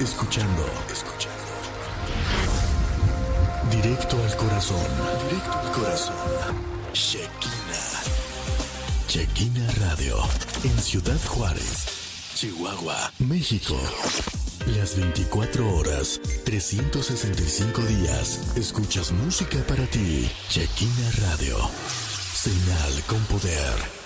Escuchando, escuchando. Directo al corazón, directo al corazón. Shekina. Shekina Radio. En Ciudad Juárez, Chihuahua, México. Las 24 horas, 365 días. Escuchas música para ti. Shekina Radio. Señal con poder.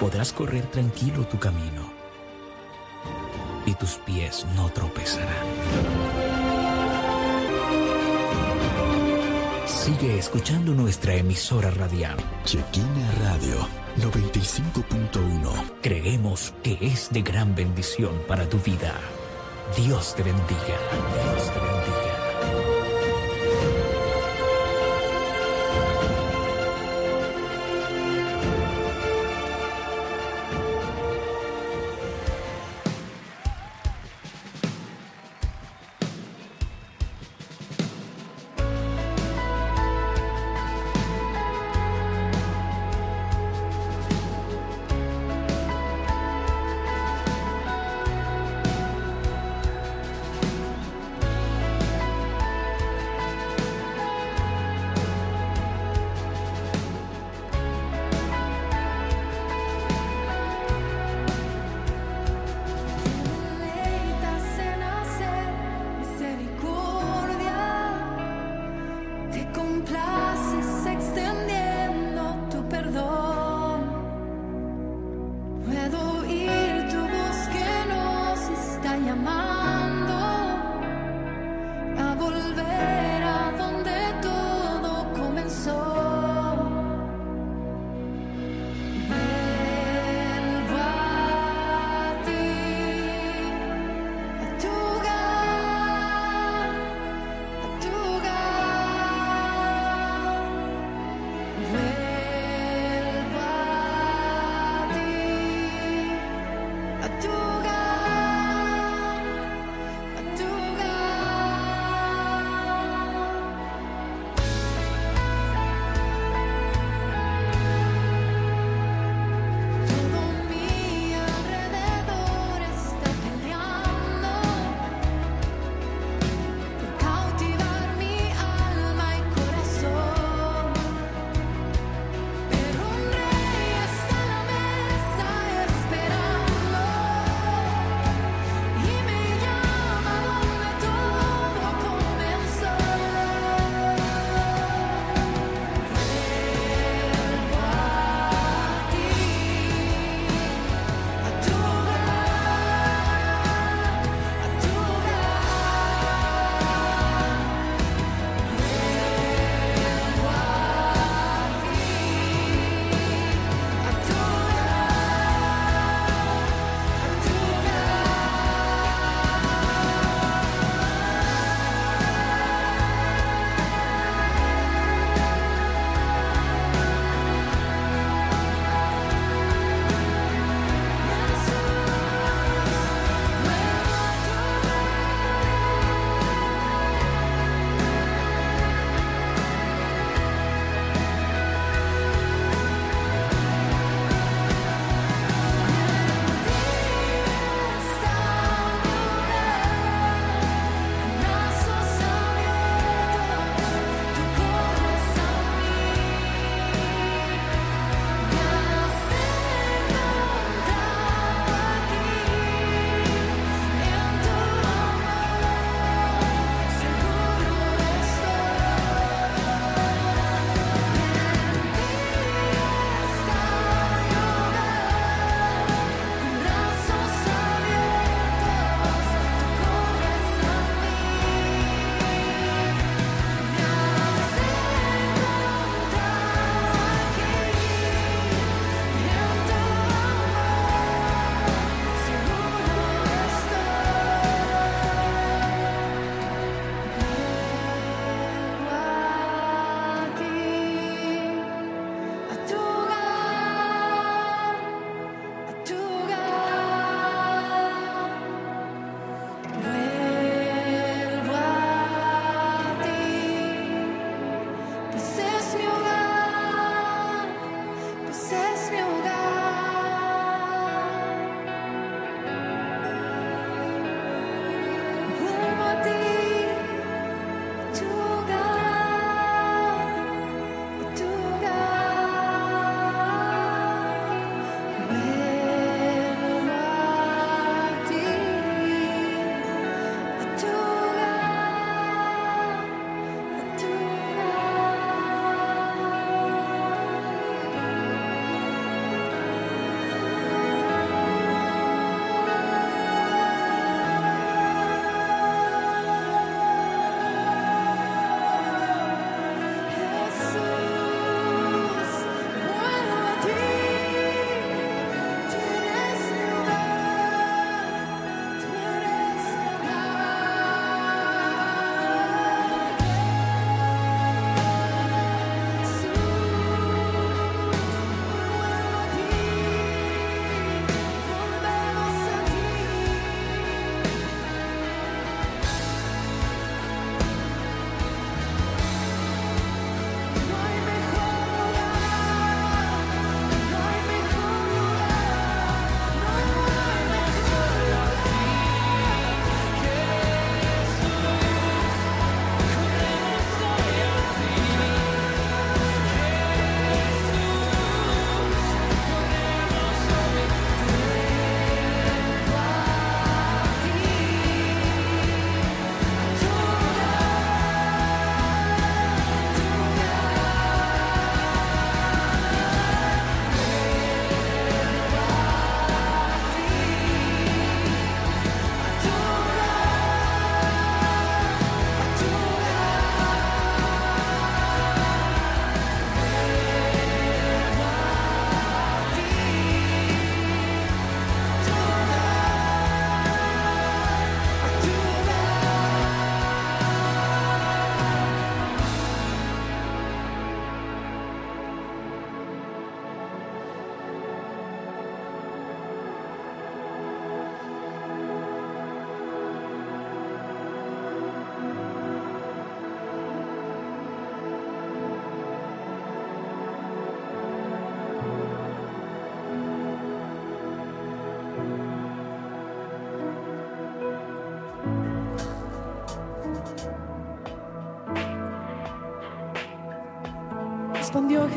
Podrás correr tranquilo tu camino y tus pies no tropezarán. Sigue escuchando nuestra emisora radial. Chequina Radio 95.1. Creemos que es de gran bendición para tu vida. Dios te bendiga. Dios te bendiga.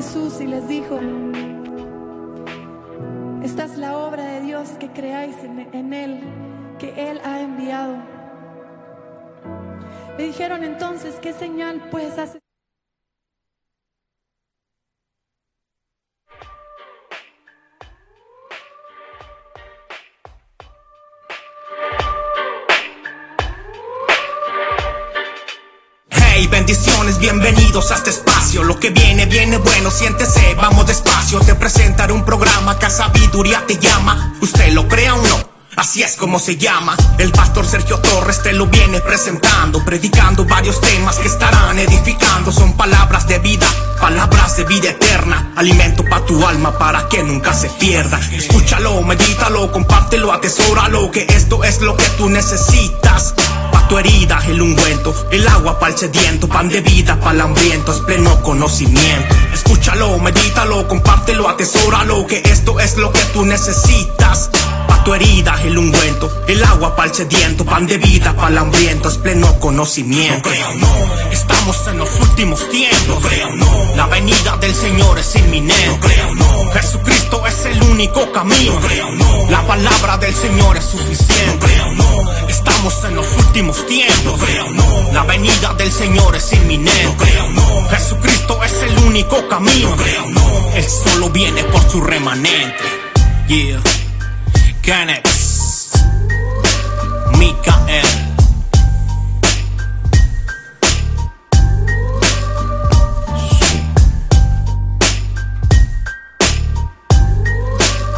Jesús y les dijo, esta es la obra de Dios que creáis en, Él, que Él ha enviado. Le dijeron entonces, ¿qué señal pues hacer? Bendiciones, bienvenidos a este espacio. Lo que viene, viene bueno, siéntese, vamos despacio. Te presentaré un programa que a sabiduría te llama. Usted lo crea o no. Así es como se llama. El pastor Sergio Torres te lo viene presentando, predicando varios temas que estarán edificando. Son palabras de vida, palabras de vida eterna. Alimento para tu alma para que nunca se pierda. Escúchalo, medítalo, compártelo, atesóralo. Que esto es lo que tú necesitas. Tu herida, el ungüento, el agua para el sediento, pan de vida para el hambriento, es pleno conocimiento. Escúchalo, medítalo, compártelo, atesóralo. Que esto es lo que tú necesitas tu herida el ungüento, el agua para el sediento, pan de vida para el hambriento, es pleno conocimiento. No no, estamos en los últimos tiempos. No no, la venida del Señor es inminente. No no, Jesucristo es el único camino. No no, la palabra del Señor es suficiente. No no, estamos en los últimos tiempos. No no, la venida del Señor es inminente. No no, Jesucristo es el único camino. No no, él solo viene por su remanente. Yeah. Canex, Mikael.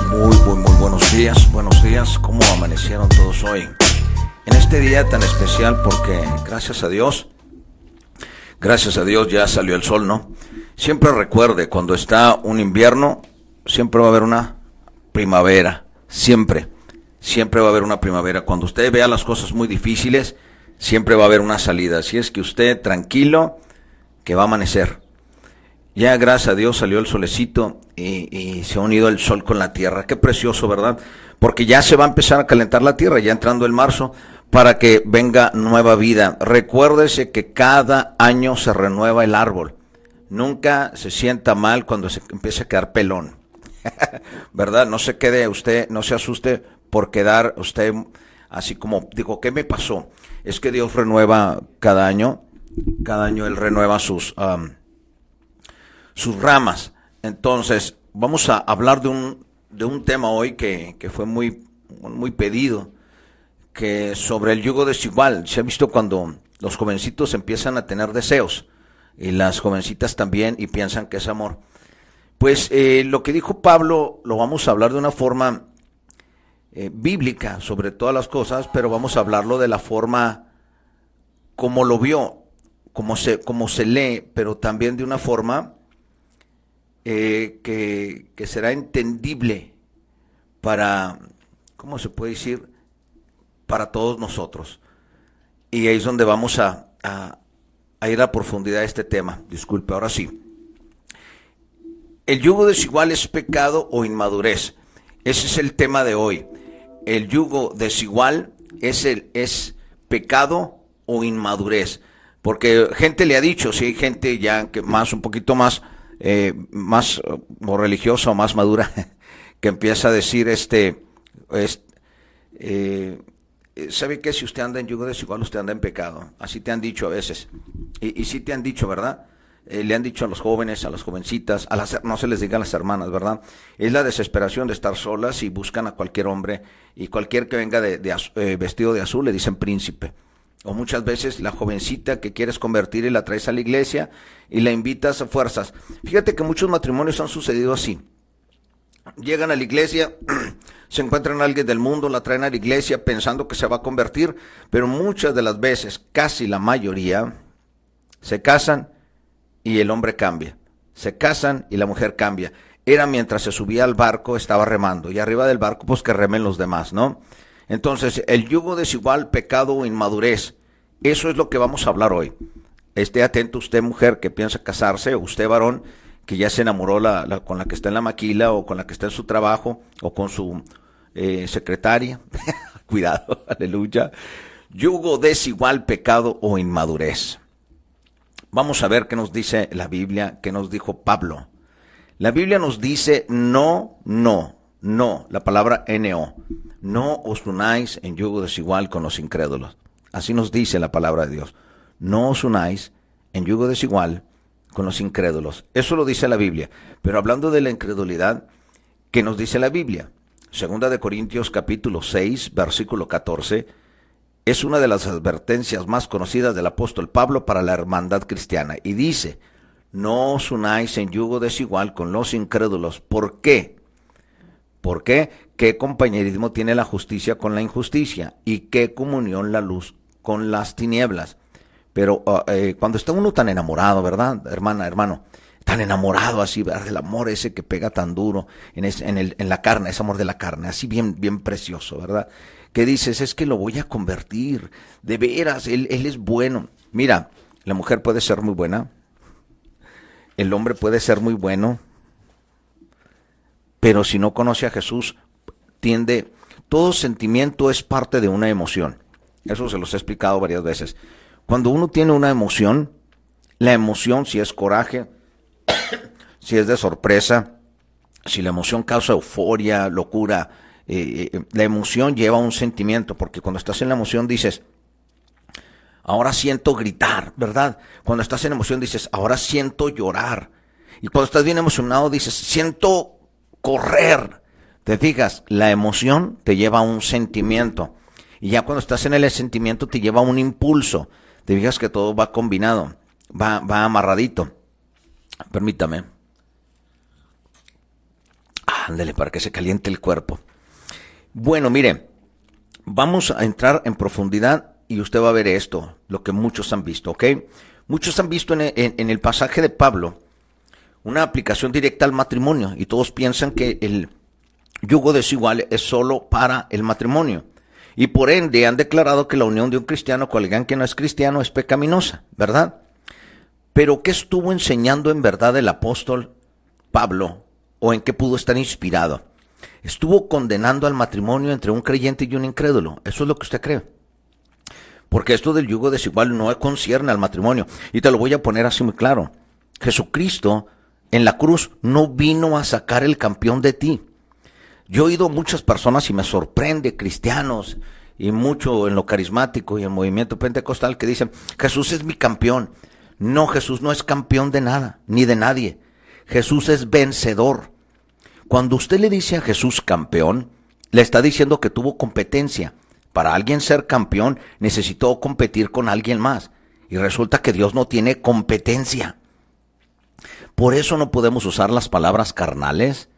Muy, muy, muy buenos días, buenos días. ¿Cómo amanecieron todos hoy? En este día tan especial porque gracias a Dios, gracias a Dios ya salió el sol, ¿no? Siempre recuerde, cuando está un invierno, siempre va a haber una primavera siempre, siempre va a haber una primavera. Cuando usted vea las cosas muy difíciles, siempre va a haber una salida. Así es que usted tranquilo, que va a amanecer. Ya gracias a Dios salió el solecito y, se ha unido el sol con la tierra. Qué precioso, ¿verdad? Porque ya se va a empezar a calentar la tierra, ya entrando el marzo, para que venga nueva vida. Recuérdese que cada año se renueva el árbol. Nunca se sienta mal cuando se empieza a quedar pelón. ¿verdad? No se quede usted, no se asuste por quedar usted así como, digo, ¿qué me pasó? Es que Dios renueva cada año, cada año Él renueva sus, sus ramas. Entonces, vamos a hablar de un, de un tema hoy que, que fue muy, muy pedido, que sobre el yugo desigual. Se ha visto cuando los jovencitos empiezan a tener deseos y las jovencitas también y piensan que es amor. Pues eh, lo que dijo Pablo lo vamos a hablar de una forma eh, bíblica sobre todas las cosas, pero vamos a hablarlo de la forma como lo vio, como se, como se lee, pero también de una forma eh, que, que, será entendible para, ¿cómo se puede decir? Para todos nosotros. Y ahí es donde vamos a, a, a ir a profundidad de este tema. Disculpe, ahora sí. El yugo desigual es pecado o inmadurez. Ese es el tema de hoy. El yugo desigual es, el, es pecado o inmadurez. Porque gente le ha dicho, si hay gente ya que más, un poquito más, eh, más religiosa o más madura, que empieza a decir, este, eh, ¿sabe qué? Si usted anda en yugo desigual, usted anda en pecado. Así te han dicho a veces. Y, y sí te han dicho, ¿verdad? Eh, le han dicho a los jóvenes, a las jovencitas, a las, no se les diga a las hermanas, ¿verdad? Es la desesperación de estar solas y buscan a cualquier hombre y cualquier que venga de, eh, vestido de azul le dicen príncipe. O muchas veces la jovencita que quieres convertir y la traes a la iglesia y la invitas a fuerzas. Fíjate que muchos matrimonios han sucedido así. Llegan a la iglesia, se encuentran a alguien del mundo, la traen a la iglesia pensando que se va a convertir, pero muchas de las veces, casi la mayoría, se casan y el hombre cambia. Se casan y la mujer cambia. Era mientras se subía al barco, estaba remando. Y arriba del barco, pues que remen los demás, ¿no? Entonces, el yugo desigual, pecado o inmadurez. Eso es lo que vamos a hablar hoy. Esté atento usted, mujer, que piensa casarse, o usted, varón, que ya se enamoró la, con la que está en la maquila, o con la que está en su trabajo, o con su eh, secretaria. Cuidado, aleluya. Yugo desigual, pecado o inmadurez. Vamos a ver qué nos dice la Biblia, qué nos dijo Pablo. La Biblia nos dice no, no, no, la palabra NO. No os unáis en yugo desigual con los incrédulos. Así nos dice la palabra de Dios. No os unáis en yugo desigual con los incrédulos. Eso lo dice la Biblia. Pero hablando de la incredulidad, ¿qué nos dice la Biblia? Segunda de Corintios capítulo 6, versículo 14, es una de las advertencias más conocidas del apóstol Pablo para la hermandad cristiana. Y dice, no os unáis en yugo desigual con los incrédulos. ¿Por qué? ¿Por qué? ¿Qué compañerismo tiene la justicia con la injusticia? ¿Y qué comunión la luz con las tinieblas? Pero ah, eh, cuando está uno tan enamorado, ¿verdad, hermana, hermano? Tan enamorado así, ¿verdad? Del amor ese que pega tan duro en, en, el, en la carne, ese amor de la carne, así bien, bien precioso, ¿verdad? Que dices, es que lo voy a convertir, de veras, él, él es bueno. Mira, la mujer puede ser muy buena, el hombre puede ser muy bueno, pero si no conoce a Jesús, tiende, todo sentimiento es parte de una emoción. Eso se los he explicado varias veces. Cuando uno tiene una emoción, la emoción, si es coraje, si es de sorpresa, si la emoción causa euforia, locura, eh, eh, la emoción lleva un sentimiento, porque cuando estás en la emoción dices, ahora siento gritar, ¿verdad? Cuando estás en emoción dices, ahora siento llorar. Y cuando estás bien emocionado dices, siento correr. Te fijas, la emoción te lleva a un sentimiento. Y ya cuando estás en el sentimiento te lleva a un impulso. Te fijas que todo va combinado, va, va amarradito. Permítame. Ándele para que se caliente el cuerpo. Bueno, mire, vamos a entrar en profundidad y usted va a ver esto, lo que muchos han visto, ¿ok? Muchos han visto en, en el pasaje de Pablo una aplicación directa al matrimonio y todos piensan que el yugo desigual es solo para el matrimonio y por ende han declarado que la unión de un cristiano con alguien que no es cristiano es pecaminosa, ¿verdad? Pero ¿qué estuvo enseñando en verdad el apóstol Pablo o en qué pudo estar inspirado? Estuvo condenando al matrimonio entre un creyente y un incrédulo. Eso es lo que usted cree. Porque esto del yugo desigual no concierne al matrimonio. Y te lo voy a poner así muy claro. Jesucristo en la cruz no vino a sacar el campeón de ti. Yo he oído muchas personas y me sorprende, cristianos y mucho en lo carismático y en el movimiento pentecostal que dicen, Jesús es mi campeón. No, Jesús no es campeón de nada, ni de nadie. Jesús es vencedor. Cuando usted le dice a Jesús campeón, le está diciendo que tuvo competencia. Para alguien ser campeón necesitó competir con alguien más. Y resulta que Dios no tiene competencia. Por eso no podemos usar las palabras carnales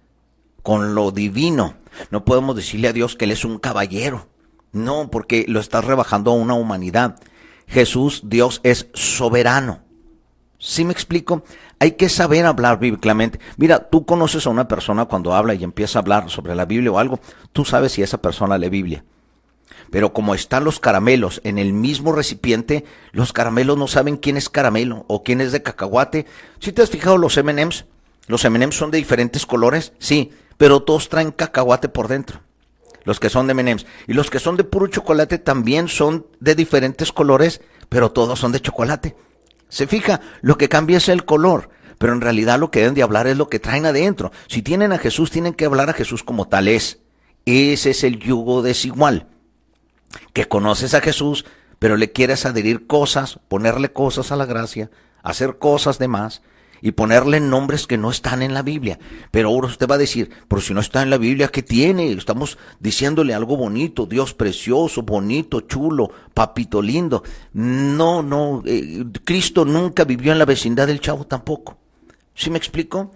con lo divino. No podemos decirle a Dios que Él es un caballero. No, porque lo estás rebajando a una humanidad. Jesús, Dios, es soberano. ¿Sí me explico? Hay que saber hablar bíblicamente. Mira, tú conoces a una persona cuando habla y empieza a hablar sobre la Biblia o algo, tú sabes si esa persona lee Biblia. Pero como están los caramelos en el mismo recipiente, los caramelos no saben quién es caramelo o quién es de cacahuate. ¿Si te has fijado los M&M's? Los M&M's son de diferentes colores, sí, pero todos traen cacahuate por dentro. Los que son de M&M's. Y los que son de puro chocolate también son de diferentes colores, pero todos son de chocolate. Se fija, lo que cambia es el color, pero en realidad lo que deben de hablar es lo que traen adentro. Si tienen a Jesús, tienen que hablar a Jesús como tal es. Ese es el yugo desigual. Que conoces a Jesús, pero le quieres adherir cosas, ponerle cosas a la gracia, hacer cosas de más, y ponerle nombres que no están en la Biblia. Pero ahora usted va a decir, pero si no está en la Biblia, ¿qué tiene? Estamos diciéndole algo bonito, Dios precioso, bonito, chulo, papito lindo. No, no, eh, Cristo nunca vivió en la vecindad del chavo tampoco. ¿Sí me explico?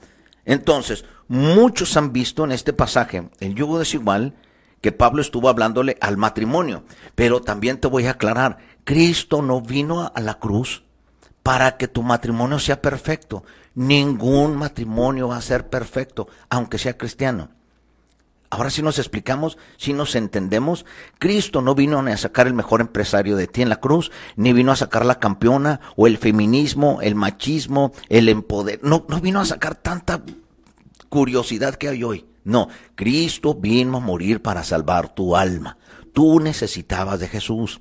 Entonces, muchos han visto en este pasaje el yugo desigual que Pablo estuvo hablándole al matrimonio. Pero también te voy a aclarar, Cristo no vino a la cruz para que tu matrimonio sea perfecto. Ningún matrimonio va a ser perfecto, aunque sea cristiano. Ahora si nos explicamos, si nos entendemos, Cristo no vino a sacar el mejor empresario de ti en la cruz, ni vino a sacar la campeona o el feminismo, el machismo, el empoder. No, no vino a sacar tanta curiosidad que hay hoy. No, Cristo vino a morir para salvar tu alma. Tú necesitabas de Jesús.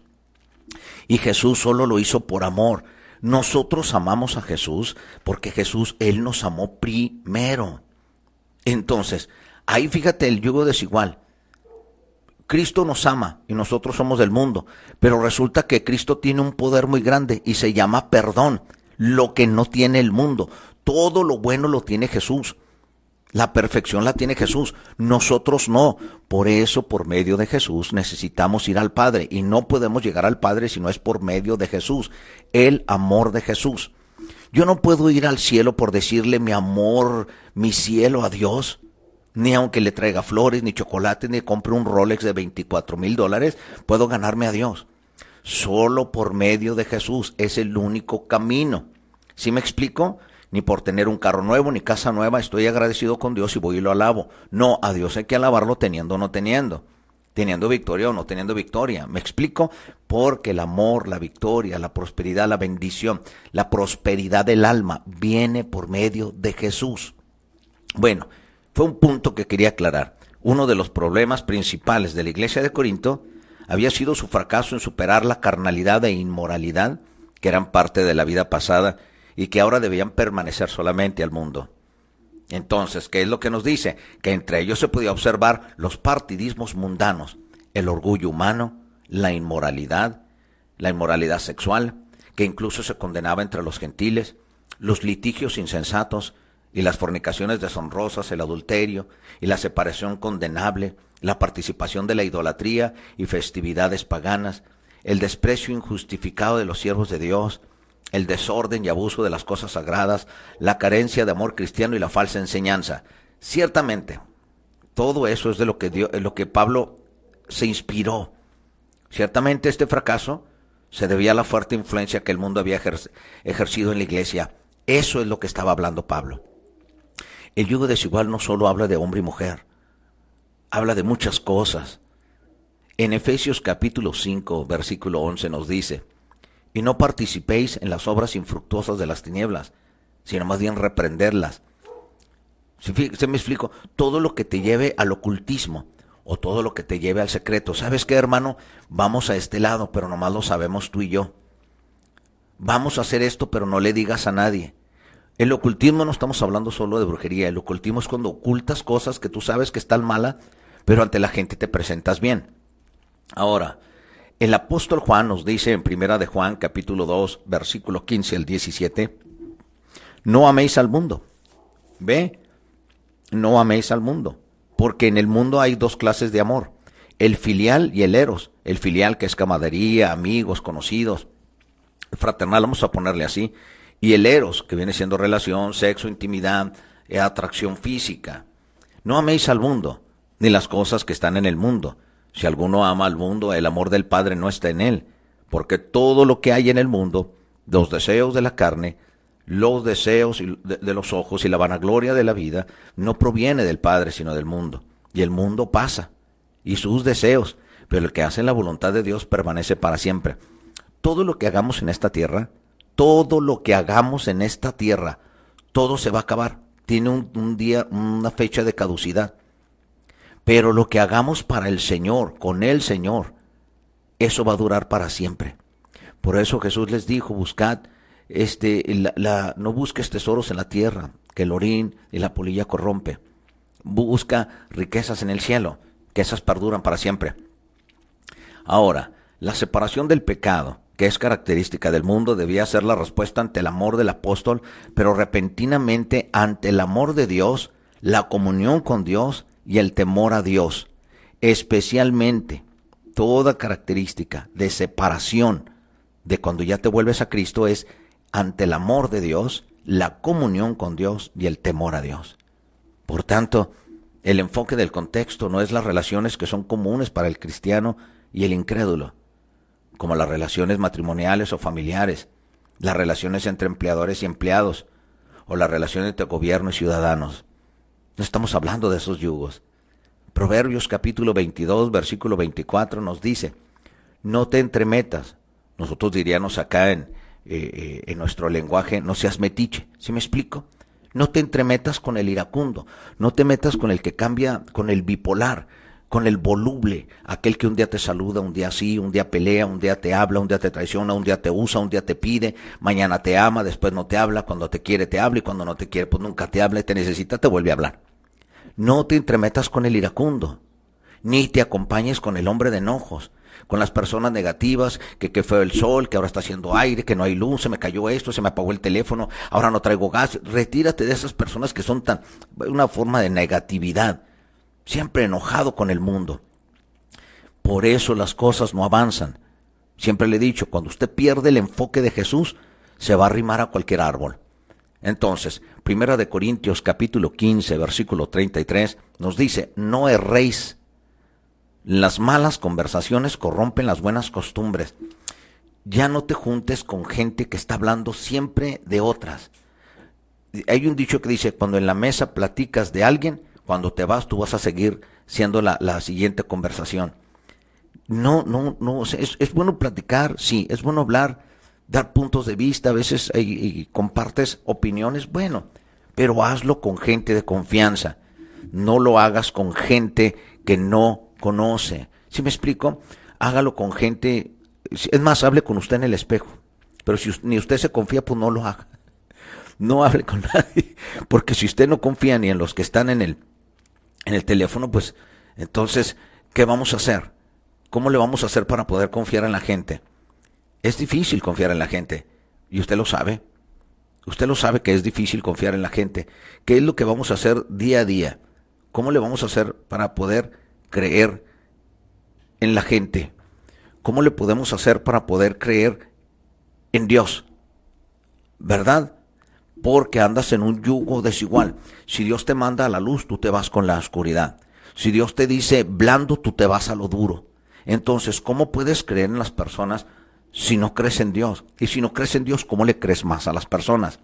Y Jesús solo lo hizo por amor Nosotros amamos a Jesús porque Jesús, Él nos amó primero. Entonces, ahí fíjate el yugo desigual. Cristo nos ama y nosotros somos del mundo, pero resulta que Cristo tiene un poder muy grande y se llama perdón, lo que no tiene el mundo. Todo lo bueno lo tiene Jesús. La perfección la tiene Jesús, nosotros no. Por eso, por medio de Jesús, necesitamos ir al Padre y no podemos llegar al Padre si no es por medio de Jesús, el amor de Jesús. Yo no puedo ir al cielo por decirle mi amor, mi cielo a Dios ni aunque le traiga flores, ni chocolate, ni compre un Rolex de 24 mil dólares, puedo ganarme a Dios. Solo por medio de Jesús es el único camino. ¿Sí me explico? Ni por tener un carro nuevo, ni casa nueva, estoy agradecido con Dios y voy y lo alabo. No, a Dios hay que alabarlo teniendo o no teniendo. Teniendo victoria o no teniendo victoria. ¿Me explico? Porque el amor, la victoria, la prosperidad, la bendición, la prosperidad del alma viene por medio de Jesús. Bueno, fue un punto que quería aclarar. Uno de los problemas principales de la iglesia de Corinto había sido su fracaso en superar la carnalidad e inmoralidad que eran parte de la vida pasada y que ahora debían permanecer solamente al mundo. Entonces, ¿qué es lo que nos dice? Que entre ellos se podía observar los partidismos mundanos, el orgullo humano, la inmoralidad, la inmoralidad sexual, que incluso se condenaba entre los gentiles, los litigios insensatos, y las fornicaciones deshonrosas, el adulterio y la separación condenable, la participación de la idolatría y festividades paganas, el desprecio injustificado de los siervos de Dios, el desorden y abuso de las cosas sagradas, la carencia de amor cristiano y la falsa enseñanza. Ciertamente, todo eso es de lo que, Dios, lo que Pablo se inspiró. Ciertamente este fracaso se debía a la fuerte influencia que el mundo había ejercido en la iglesia. Eso es lo que estaba hablando Pablo. El yugo desigual no solo habla de hombre y mujer, habla de muchas cosas. En Efesios capítulo 5, versículo 11 nos dice, y no participéis en las obras infructuosas de las tinieblas, sino más bien reprenderlas. Se me explico, todo lo que te lleve al ocultismo o todo lo que te lleve al secreto. ¿Sabes qué, hermano? Vamos a este lado, pero nomás lo sabemos tú y yo. Vamos a hacer esto, pero no le digas a nadie. El ocultismo no estamos hablando solo de brujería, el ocultismo es cuando ocultas cosas que tú sabes que están malas, pero ante la gente te presentas bien. Ahora, el apóstol Juan nos dice en Primera de Juan capítulo 2, versículo 15 al 17, no améis al mundo. ¿Ve? No améis al mundo, porque en el mundo hay dos clases de amor, el filial y el eros. El filial que es camadería, amigos, conocidos, fraternal, vamos a ponerle así, y el eros, que viene siendo relación, sexo, intimidad, eh, atracción física. No améis al mundo, ni las cosas que están en el mundo. Si alguno ama al mundo, el amor del Padre no está en él, porque todo lo que hay en el mundo, los deseos de la carne, los deseos de los ojos y la vanagloria de la vida, no proviene del Padre, sino del mundo. Y el mundo pasa, y sus deseos, pero el que hace la voluntad de Dios permanece para siempre. Todo lo que hagamos en esta tierra, todo lo que hagamos en esta tierra, todo se va a acabar. Tiene un, día, una fecha de caducidad. Pero lo que hagamos para el Señor, con el Señor, eso va a durar para siempre. Por eso Jesús les dijo, buscad, este, la, no busques tesoros en la tierra, que el orín y la polilla corrompe. Busca riquezas en el cielo, que esas perduran para siempre. Ahora, la separación del pecado que es característica del mundo, debía ser la respuesta ante el amor del apóstol, pero repentinamente ante el amor de Dios, la comunión con Dios y el temor a Dios. Especialmente toda característica de separación de cuando ya te vuelves a Cristo es ante el amor de Dios, la comunión con Dios y el temor a Dios. Por tanto, el enfoque del contexto no es las relaciones que son comunes para el cristiano y el incrédulo, como las relaciones matrimoniales o familiares, las relaciones entre empleadores y empleados, o las relaciones entre gobierno y ciudadanos. No estamos hablando de esos yugos. Proverbios capítulo 22, versículo 24 nos dice, no te entremetas. Nosotros diríamos acá en, eh, eh, en nuestro lenguaje, no seas metiche. ¿Sí me explico? No te entremetas con el iracundo, no te metas con el que cambia, con el bipolar, con el voluble, aquel que un día te saluda, un día sí, un día pelea, un día te habla, un día te traiciona, un día te usa, un día te pide, mañana te ama, después no te habla, cuando te quiere te habla y cuando no te quiere pues nunca te habla y te necesita te vuelve a hablar. No te entremetas con el iracundo, ni te acompañes con el hombre de enojos, con las personas negativas, que, que fue el sol, que ahora está haciendo aire, que no hay luz, se me cayó esto, se me apagó el teléfono, ahora no traigo gas. Retírate de esas personas que son tan, una forma de negatividad siempre enojado con el mundo. Por eso las cosas no avanzan. Siempre le he dicho, cuando usted pierde el enfoque de Jesús, se va a arrimar a cualquier árbol. Entonces, Primera de Corintios capítulo 15, versículo 33 nos dice, no erréis. Las malas conversaciones corrompen las buenas costumbres. Ya no te juntes con gente que está hablando siempre de otras. Hay un dicho que dice, cuando en la mesa platicas de alguien, cuando te vas, tú vas a seguir siendo la, siguiente conversación. No, no, no, es, es, bueno platicar, sí, es bueno hablar, dar puntos de vista, a veces y, compartes opiniones, bueno, pero hazlo con gente de confianza. No lo hagas con gente que no conoce. ¿Sí me explico? Hágalo con gente, es más, hable con usted en el espejo. Pero si ni usted se confía, pues no lo haga. No hable con nadie. Porque si usted no confía ni en los que están en el en el teléfono, pues entonces, ¿qué vamos a hacer? ¿Cómo le vamos a hacer para poder confiar en la gente? Es difícil confiar en la gente y usted lo sabe. Usted lo sabe que es difícil confiar en la gente. ¿Qué es lo que vamos a hacer día a día? ¿Cómo le vamos a hacer para poder creer en la gente? ¿Cómo le podemos hacer para poder creer en Dios? ¿Verdad? Porque andas en un yugo desigual. Si Dios te manda a la luz, tú te vas con la oscuridad. Si Dios te dice blando, tú te vas a lo duro. Entonces, ¿cómo puedes creer en las personas si no crees en Dios? Y si no crees en Dios, ¿cómo le crees más a las personas?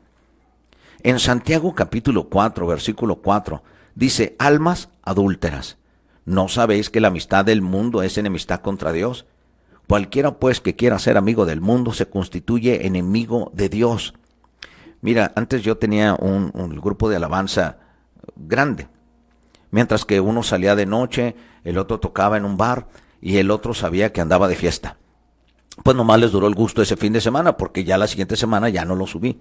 En Santiago capítulo 4, versículo 4, dice, almas adúlteras, ¿no sabéis que la amistad del mundo es enemistad contra Dios? Cualquiera pues que quiera ser amigo del mundo se constituye enemigo de Dios. Mira, antes yo tenía un, grupo de alabanza grande. Mientras que uno salía de noche, el otro tocaba en un bar y el otro sabía que andaba de fiesta. Pues nomás les duró el gusto ese fin de semana porque ya la siguiente semana ya no lo subí.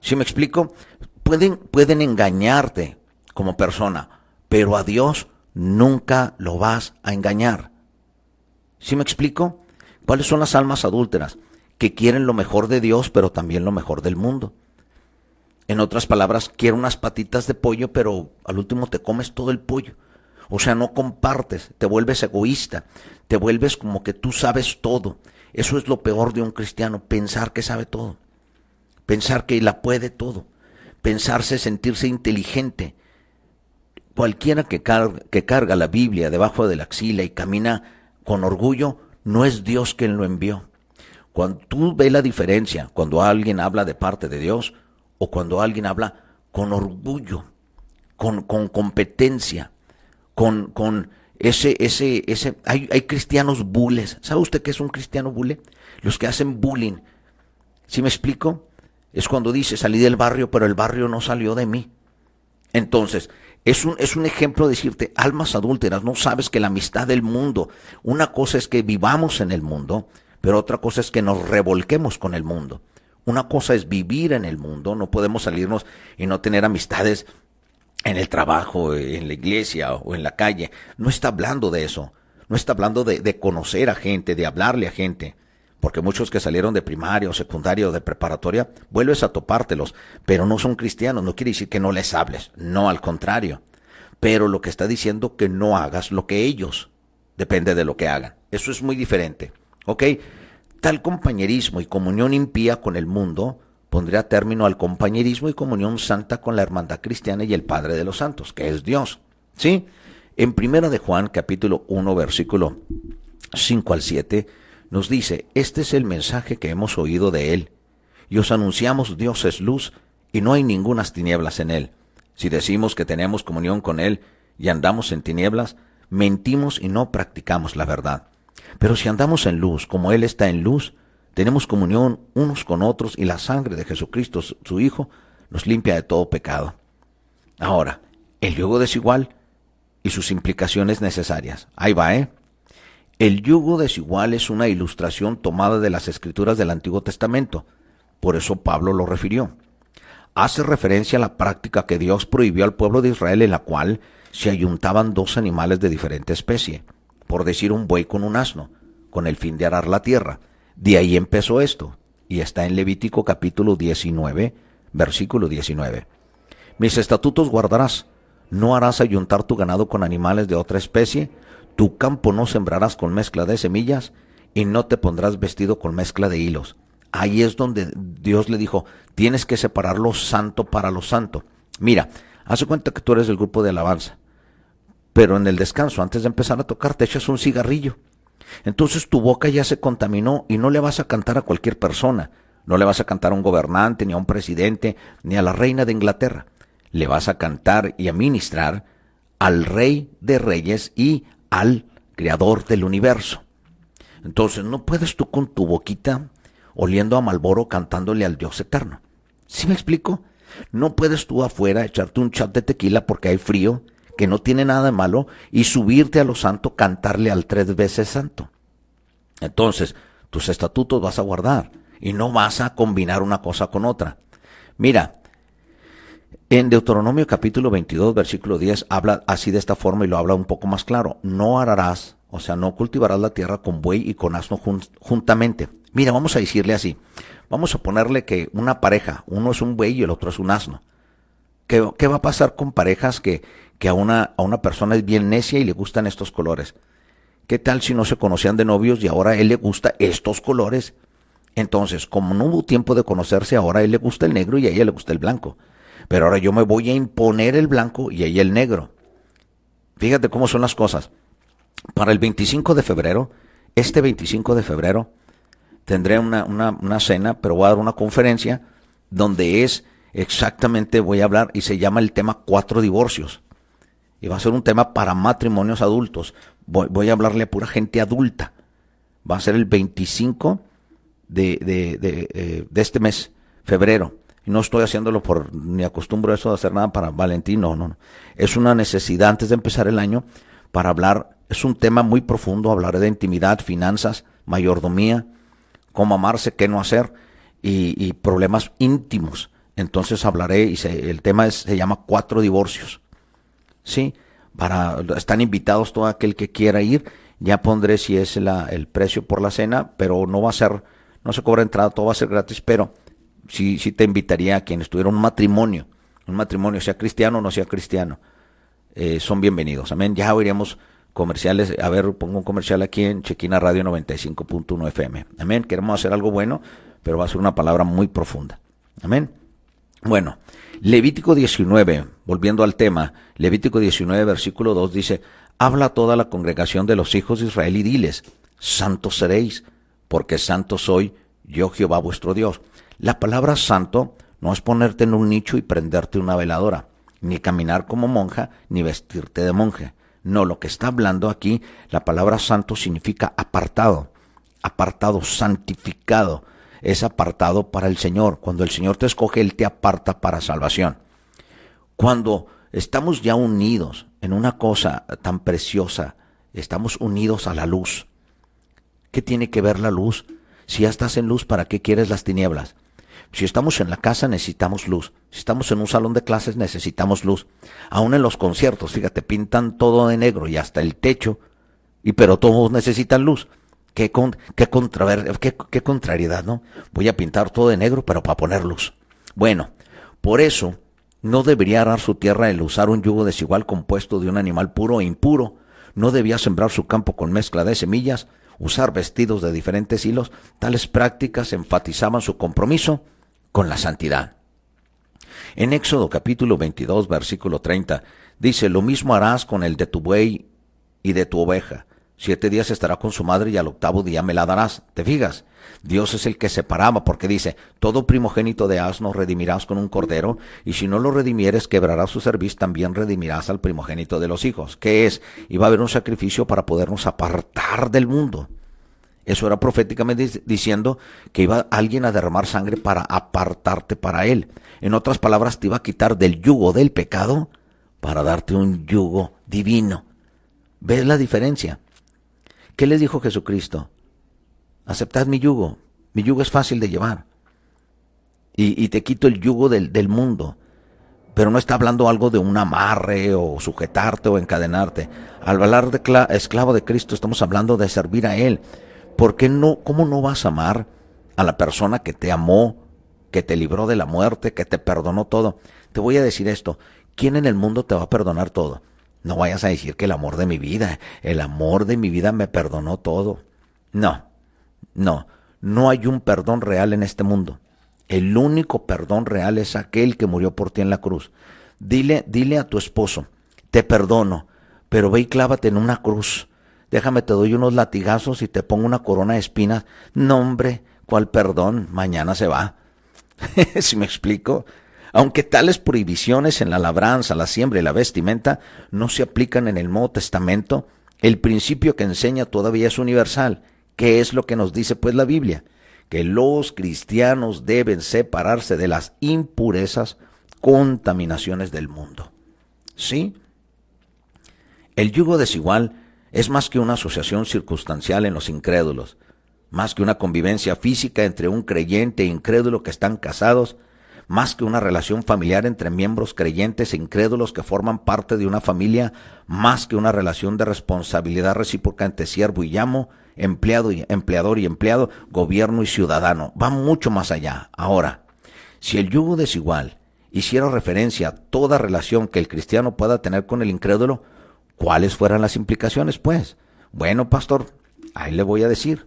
¿Sí me explico? Pueden, pueden engañarte como persona, pero a Dios nunca lo vas a engañar. ¿Sí me explico? ¿Cuáles son las almas adúlteras? Que quieren lo mejor de Dios, pero también lo mejor del mundo. En otras palabras, quiero unas patitas de pollo, pero al último te comes todo el pollo. O sea, no compartes, te vuelves egoísta, te vuelves como que tú sabes todo. Eso es lo peor de un cristiano, pensar que sabe todo, pensar que la puede todo, pensarse, sentirse inteligente. Cualquiera que carga, la Biblia debajo de la axila y camina con orgullo, no es Dios quien lo envió. Cuando tú ves la diferencia, cuando alguien habla de parte de Dios, o cuando alguien habla con orgullo, con, con competencia, con, con ese, ese, ese, hay, hay cristianos bules. ¿Sabe usted qué es un cristiano bule? Los que hacen bullying. ¿Sí me explico? Es cuando dice, salí del barrio, pero el barrio no salió de mí. Entonces, es un, es un ejemplo de decirte, almas adúlteras, no sabes que la amistad del mundo, una cosa es que vivamos en el mundo, pero otra cosa es que nos revolquemos con el mundo. Una cosa es vivir en el mundo, no podemos salirnos y no tener amistades en el trabajo, en la iglesia o en la calle. No está hablando de eso. No está hablando de, conocer a gente, de hablarle a gente. Porque muchos que salieron de primaria o secundaria o de preparatoria, vuelves a topártelos, pero no son cristianos. No quiere decir que no les hables. No, al contrario. Pero lo que está diciendo que no hagas lo que ellos. Depende de lo que hagan. Eso es muy diferente. ¿Ok? Tal compañerismo y comunión impía con el mundo pondría término al compañerismo y comunión santa con la hermandad cristiana y el Padre de los Santos, que es Dios. ¿Sí? En primera de Juan, capítulo 1, versículo 5 al 7, nos dice, este es el mensaje que hemos oído de Él, y os anunciamos Dios es luz, y no hay ningunas tinieblas en Él. Si decimos que tenemos comunión con Él y andamos en tinieblas, mentimos y no practicamos la verdad. Pero si andamos en luz, como Él está en luz, tenemos comunión unos con otros y la sangre de Jesucristo, su Hijo, nos limpia de todo pecado. Ahora, el yugo desigual y sus implicaciones necesarias. Ahí va, ¿eh? El yugo desigual es una ilustración tomada de las escrituras del Antiguo Testamento. Por eso Pablo lo refirió. Hace referencia a la práctica que Dios prohibió al pueblo de Israel en la cual se ayuntaban dos animales de diferente especie, por decir un buey con un asno, con el fin de arar la tierra. De ahí empezó esto, y está en Levítico capítulo 19, versículo 19. Mis estatutos guardarás, no harás ayuntar tu ganado con animales de otra especie, tu campo no sembrarás con mezcla de semillas, y no te pondrás vestido con mezcla de hilos. Ahí es donde Dios le dijo, tienes que separar lo santo para lo santo. Mira, hace cuenta que tú eres del grupo de alabanza, pero en el descanso, antes de empezar a tocar, te echas un cigarrillo. Entonces tu boca ya se contaminó y no le vas a cantar a cualquier persona. No le vas a cantar a un gobernante, ni a un presidente, ni a la reina de Inglaterra. Le vas a cantar y a ministrar al rey de reyes y al creador del universo. Entonces no puedes tú con tu boquita oliendo a Malboro cantándole al Dios eterno. ¿Sí me explico? No puedes tú afuera echarte un chat de tequila porque hay frío, que no tiene nada de malo, y subirte a lo santo, cantarle al tres veces santo. Entonces, tus estatutos vas a guardar y no vas a combinar una cosa con otra. Mira, en Deuteronomio capítulo 22, versículo 10, habla así de esta forma y lo habla un poco más claro. No ararás, o sea, no cultivarás la tierra con buey y con asno juntamente. Mira, vamos a decirle así. Vamos a ponerle que una pareja, uno es un buey y el otro es un asno. ¿Qué, qué va a pasar con parejas que, que a, una, a una persona es bien necia y le gustan estos colores? ¿Qué tal si no se conocían de novios y ahora a él le gusta estos colores? Entonces, como no hubo tiempo de conocerse, ahora a él le gusta el negro y a ella le gusta el blanco. Pero ahora yo me voy a imponer el blanco y a ella el negro. Fíjate cómo son las cosas. Para el 25 de febrero, este 25 de febrero, tendré una, una, una cena, pero voy a dar una conferencia donde es exactamente, voy a hablar y se llama el tema cuatro divorcios. Y va a ser un tema para matrimonios adultos. Voy, voy a hablarle a pura gente adulta. Va a ser el 25 de, de, de, eh, de este mes, febrero. No estoy haciéndolo por, ni acostumbro eso de hacer nada para Valentín, no, no, no. Es una necesidad antes de empezar el año para hablar, es un tema muy profundo, hablaré de intimidad, finanzas, mayordomía, cómo amarse, qué no hacer y, problemas íntimos. Entonces hablaré y el tema se llama cuatro divorcios. Sí, para, están invitados todo aquel que quiera ir. Ya pondré si es el precio por la cena, pero no va a ser, no se cobra entrada, todo va a ser gratis, pero sí, sí te invitaría a quien estuviera un matrimonio, un matrimonio, sea cristiano o no sea cristiano, eh, son bienvenidos. Amén. Ya oiremos comerciales. A ver, pongo un comercial aquí en Chequina Radio 95.1 FM. Amén. Queremos hacer algo bueno, pero va a ser una palabra muy profunda. Amén. Bueno, Levítico 19, volviendo al tema, Levítico 19, versículo 2 dice, habla a toda la congregación de los hijos de Israel y diles, santos seréis, porque santo soy yo Jehová vuestro Dios. La palabra santo no es ponerte en un nicho y prenderte una veladora, ni caminar como monja, ni vestirte de monje. No, lo que está hablando aquí, la palabra santo significa apartado, apartado, santificado. Es apartado para el Señor. Cuando el Señor te escoge, Él te aparta para salvación. Cuando estamos ya unidos en una cosa tan preciosa, estamos unidos a la luz. ¿Qué tiene que ver la luz? Si ya estás en luz, ¿para qué quieres las tinieblas? Si estamos en la casa necesitamos luz. Si estamos en un salón de clases necesitamos luz. Aún en los conciertos, fíjate, pintan todo de negro y hasta el techo. Y pero todos necesitan luz. Qué, qué contrariedad, ¿no? Voy a pintar todo de negro, pero para poner luz. Bueno, por eso no debería arar su tierra el usar un yugo desigual compuesto de un animal puro e impuro. No debía sembrar su campo con mezcla de semillas, usar vestidos de diferentes hilos. Tales prácticas enfatizaban su compromiso con la santidad. En Éxodo capítulo 22, versículo 30, dice, lo mismo harás con el de tu buey y de tu oveja. Siete días estará con su madre y al octavo día me la darás. ¿Te fijas? Dios es el que separaba porque dice, todo primogénito de asno redimirás con un cordero, y si no lo redimieres, quebrarás su servicio, también redimirás al primogénito de los hijos. ¿Qué es? Iba a haber un sacrificio para podernos apartar del mundo. Eso era proféticamente diciendo que iba alguien a derramar sangre para apartarte para él. En otras palabras, te iba a quitar del yugo del pecado para darte un yugo divino. ¿Ves la diferencia? ¿Qué les dijo Jesucristo? Aceptad mi yugo. Mi yugo es fácil de llevar. Y, te quito el yugo del, del mundo. Pero no está hablando algo de un amarre o sujetarte o encadenarte. Al hablar de esclavo de Cristo estamos hablando de servir a Él. ¿Por qué no, cómo no vas a amar a la persona que te amó, que te libró de la muerte, que te perdonó todo? Te voy a decir esto. ¿Quién en el mundo te va a perdonar todo? No vayas a decir que el amor de mi vida, el amor de mi vida me perdonó todo. No, no, no hay un perdón real en este mundo. El único perdón real es aquel que murió por ti en la cruz. Dile, dile a tu esposo, te perdono, pero ve y clávate en una cruz. Déjame, te doy unos latigazos y te pongo una corona de espinas. No, hombre, ¿cuál perdón? Mañana se va. si me explico? Aunque tales prohibiciones en la labranza, la siembra y la vestimenta no se aplican en el Nuevo Testamento, el principio que enseña todavía es universal. ¿Qué es lo que nos dice pues la Biblia? Que los cristianos deben separarse de las impurezas, contaminaciones del mundo. ¿Sí? El yugo desigual es más que una asociación circunstancial en los incrédulos, más que una convivencia física entre un creyente e incrédulo que están casados, más que una relación familiar entre miembros creyentes e incrédulos que forman parte de una familia, más que una relación de responsabilidad recíproca entre siervo y amo, empleado y empleador y empleado, gobierno y ciudadano. Va mucho más allá. Ahora, si el yugo desigual hiciera referencia a toda relación que el cristiano pueda tener con el incrédulo, ¿Cuáles fueran las implicaciones, pues? Bueno, pastor, ahí le voy a decir.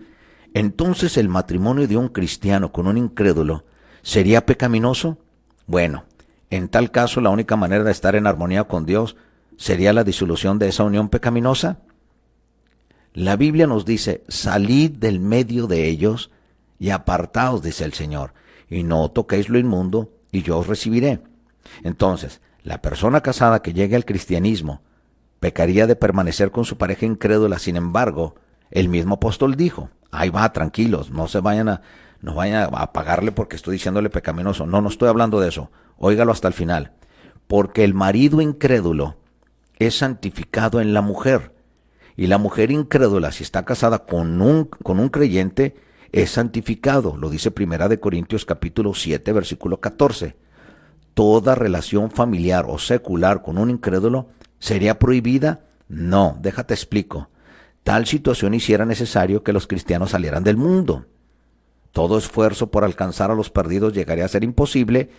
Entonces el matrimonio de un cristiano con un incrédulo sería pecaminoso? Bueno, en tal caso la única manera de estar en armonía con Dios sería la disolución de esa unión pecaminosa. La Biblia nos dice, salid del medio de ellos y apartaos, dice el Señor, y no toquéis lo inmundo, y yo os recibiré. Entonces, la persona casada que llegue al cristianismo pecaría de permanecer con su pareja incrédula. Sin embargo, el mismo apóstol dijo, ahí va, tranquilos, no se vayan a, no vayan a pagarle porque estoy diciéndole pecaminoso. No, no estoy hablando de eso. Óigalo hasta el final. Porque el marido incrédulo es santificado en la mujer. Y la mujer incrédula, si está casada con un, con un creyente, es santificado. Lo dice Primera de Corintios capítulo 7, versículo 14. Toda relación familiar o secular con un incrédulo ¿Sería prohibida? No, déjate explico. Tal situación hiciera necesario que los cristianos salieran del mundo. Todo esfuerzo por alcanzar a los perdidos llegaría a ser imposible,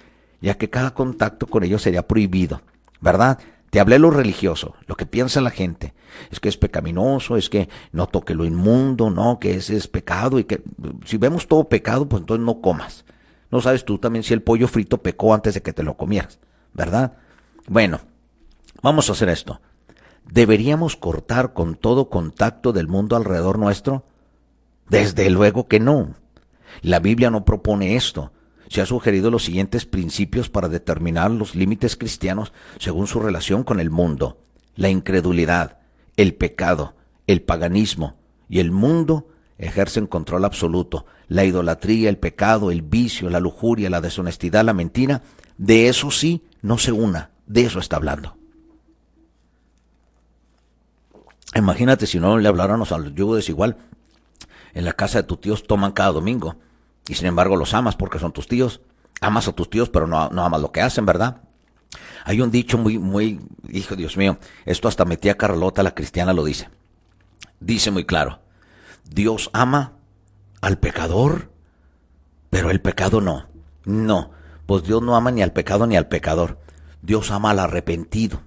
ya que cada contacto con ellos sería prohibido. ¿Verdad? Te hablé lo religioso, lo que piensa la gente. Es que es pecaminoso, es que no toque lo inmundo, no, que ese es pecado y que si vemos todo pecado, pues entonces no comas. No sabes tú también si el pollo frito pecó antes de que te lo comieras, ¿verdad? Bueno, Vamos a hacer esto. ¿Deberíamos cortar con todo contacto del mundo alrededor nuestro? Desde luego que no. La Biblia no propone esto. Se ha sugerido los siguientes principios para determinar los límites cristianos según su relación con el mundo. La incredulidad, el pecado, el paganismo y el mundo ejercen control absoluto. La idolatría, el pecado, el vicio, la lujuria, la deshonestidad, la mentira, de eso sí no se una. De eso está hablando. Imagínate si no le habláramos al yugo desigual. En la casa de tus tíos toman cada domingo. Y sin embargo los amas porque son tus tíos. Amas a tus tíos, pero no, no amas lo que hacen, ¿verdad? Hay un dicho muy, muy, hijo Dios mío, esto hasta mi tía Carlota, la cristiana, lo dice. Dice muy claro, Dios ama al pecador, pero el pecado no. No, pues Dios no ama ni al pecado ni al pecador. Dios ama al arrepentido.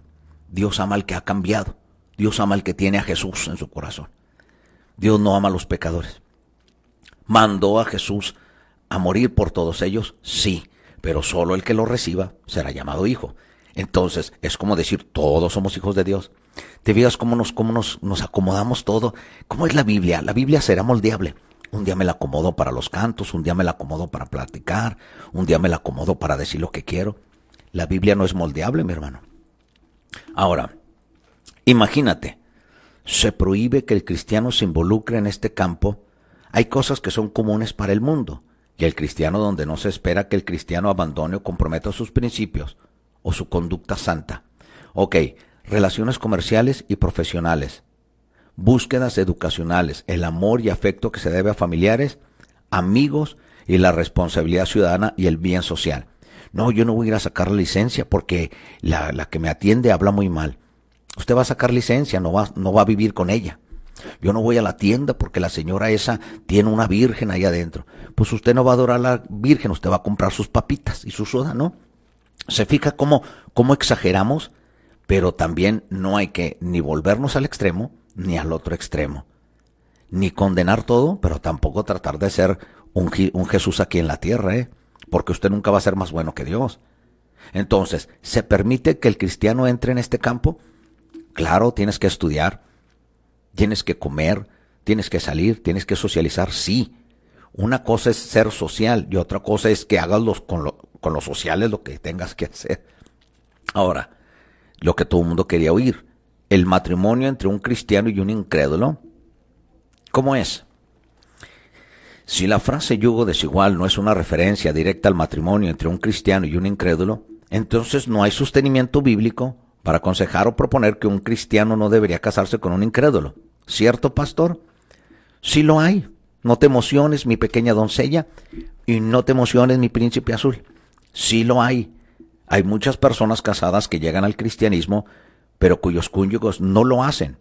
Dios ama al que ha cambiado. Dios ama al que tiene a Jesús en su corazón. Dios no ama a los pecadores. ¿Mandó a Jesús a morir por todos ellos? Sí, pero solo el que lo reciba será llamado hijo. Entonces, es como decir, todos somos hijos de Dios. ¿Te fijas cómo nos, cómo nos, nos acomodamos todo? ¿Cómo es la Biblia? La Biblia será moldeable. Un día me la acomodo para los cantos, un día me la acomodo para platicar, un día me la acomodo para decir lo que quiero. La Biblia no es moldeable, mi hermano. Ahora, Imagínate, se prohíbe que el cristiano se involucre en este campo. Hay cosas que son comunes para el mundo, y el cristiano donde no se espera que el cristiano abandone o comprometa sus principios o su conducta santa. Ok, relaciones comerciales y profesionales, búsquedas educacionales, el amor y afecto que se debe a familiares, amigos y la responsabilidad ciudadana y el bien social. No, yo no voy a ir a sacar la licencia porque la, la que me atiende habla muy mal. Usted va a sacar licencia, no va, no va a vivir con ella. Yo no voy a la tienda porque la señora esa tiene una virgen ahí adentro. Pues usted no va a adorar a la virgen, usted va a comprar sus papitas y su soda, ¿no? Se fija cómo, cómo exageramos, pero también no hay que ni volvernos al extremo ni al otro extremo. Ni condenar todo, pero tampoco tratar de ser un, un Jesús aquí en la tierra, ¿eh? Porque usted nunca va a ser más bueno que Dios. Entonces, ¿se permite que el cristiano entre en este campo? Claro, tienes que estudiar, tienes que comer, tienes que salir, tienes que socializar, sí. Una cosa es ser social y otra cosa es que hagas los, con, con los sociales lo que tengas que hacer. Ahora, lo que todo el mundo quería oír, el matrimonio entre un cristiano y un incrédulo, ¿cómo es? Si la frase yugo desigual no es una referencia directa al matrimonio entre un cristiano y un incrédulo, entonces no hay sostenimiento bíblico para aconsejar o proponer que un cristiano no debería casarse con un incrédulo. ¿Cierto, pastor? Sí lo hay. No te emociones, mi pequeña doncella, y no te emociones, mi príncipe azul. Sí lo hay. Hay muchas personas casadas que llegan al cristianismo, pero cuyos cónyugos no lo hacen,